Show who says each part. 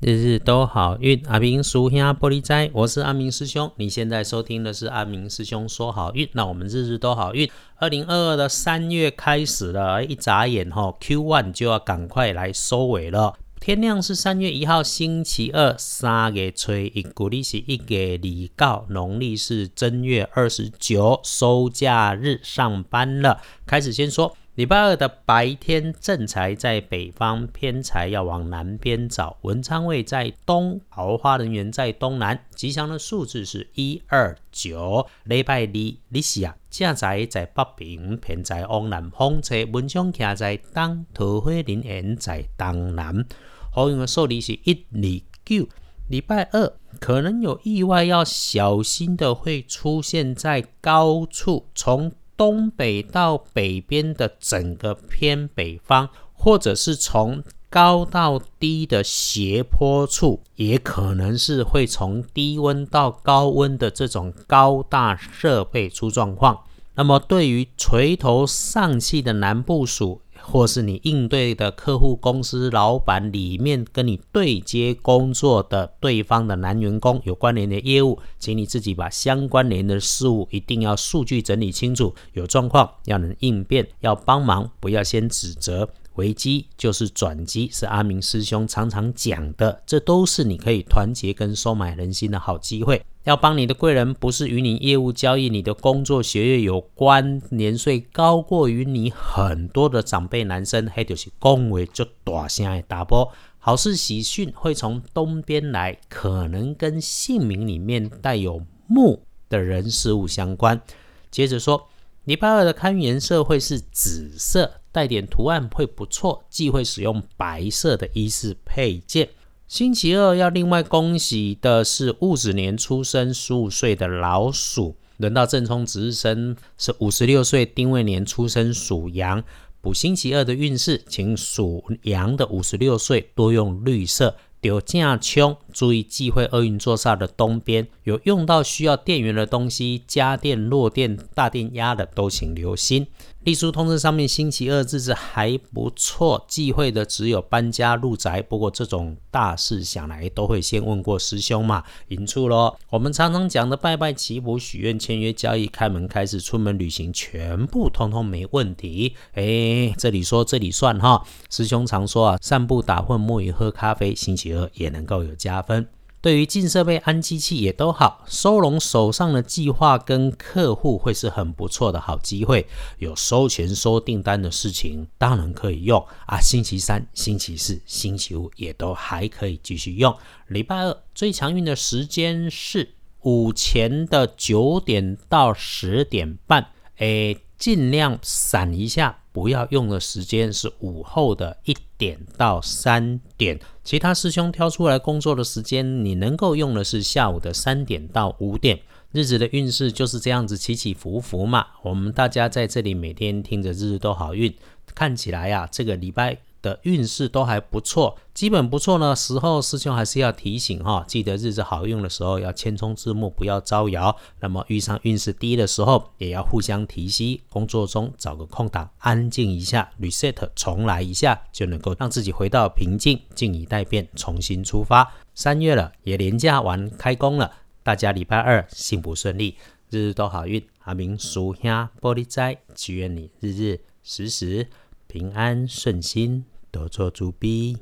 Speaker 1: 日日都好运。阿明叔兄玻璃斋，我是阿明师兄。你现在收听的是阿明师兄说好运。那我们日日都好运。二零二二的三月开始了，一眨眼哈，Q one 就要赶快来收尾了。天亮是三月一号星期二，三月初一，古历是一月二告，农历是正月二十九，收假日上班了。开始先说。礼拜二的白天正财在北方，偏财要往南边找。文昌位在东，桃花人员在东南。吉祥的数字是一二九。礼拜二，你是啊，正财在北边，偏财往南方车。文昌徛在东，桃花人缘在东南。好运的数字是一二九。礼拜二可能有意外，要小心的会出现在高处，从。东北到北边的整个偏北方，或者是从高到低的斜坡处，也可能是会从低温到高温的这种高大设备出状况。那么，对于垂头丧气的南部属。或是你应对的客户公司老板里面跟你对接工作的对方的男员工有关联的业务，请你自己把相关联的事物一定要数据整理清楚，有状况要能应变，要帮忙，不要先指责。危机就是转机，是阿明师兄常常讲的，这都是你可以团结跟收买人心的好机会。要帮你的贵人，不是与你业务交易、你的工作学业有关，年岁高过于你很多的长辈男生，还就是恭维就大声的打波。好事喜讯会从东边来，可能跟姓名里面带有木的人事物相关。接着说，礼拜二的看颜色会是紫色，带点图案会不错，忌讳使用白色的衣饰配件。星期二要另外恭喜的是戊子年出生十五岁的老鼠，轮到正冲值日生是五十六岁丁未年出生属羊，补星期二的运势，请属羊的五十六岁多用绿色。丢正冲，注意忌讳厄运座煞的东边有用到需要电源的东西，家电、弱电、大电压的都请留心。隶书通知上面星期二日子还不错，忌讳的只有搬家入宅。不过这种大事想来都会先问过师兄嘛，引出咯。我们常常讲的拜拜祈福、许愿、签约、交易、开门、开始、出门旅行，全部通通没问题。哎，这里说这里算哈。师兄常说啊，散步、打混、摸鱼、喝咖啡，星期二也能够有加分。对于进设备、安机器也都好，收拢手上的计划跟客户会是很不错的好机会。有收钱、收订单的事情，当然可以用啊。星期三、星期四、星期五也都还可以继续用。礼拜二最强运的时间是午前的九点到十点半，诶，尽量闪一下。不要用的时间是午后的一点到三点，其他师兄挑出来工作的时间，你能够用的是下午的三点到五点。日子的运势就是这样子起起伏伏嘛。我们大家在这里每天听着日日都好运，看起来呀，这个礼拜。的运势都还不错，基本不错呢。时候师兄还是要提醒哈，记得日子好用的时候要千冲字幕，不要招摇。那么遇上运势低的时候，也要互相提息。工作中找个空档，安静一下，reset 重来一下，就能够让自己回到平静，静以待变，重新出发。三月了，也连假完开工了，大家礼拜二幸福顺利，日日都好运。阿明属兄玻璃斋，祈愿你日日时时。平安顺心，多做主逼。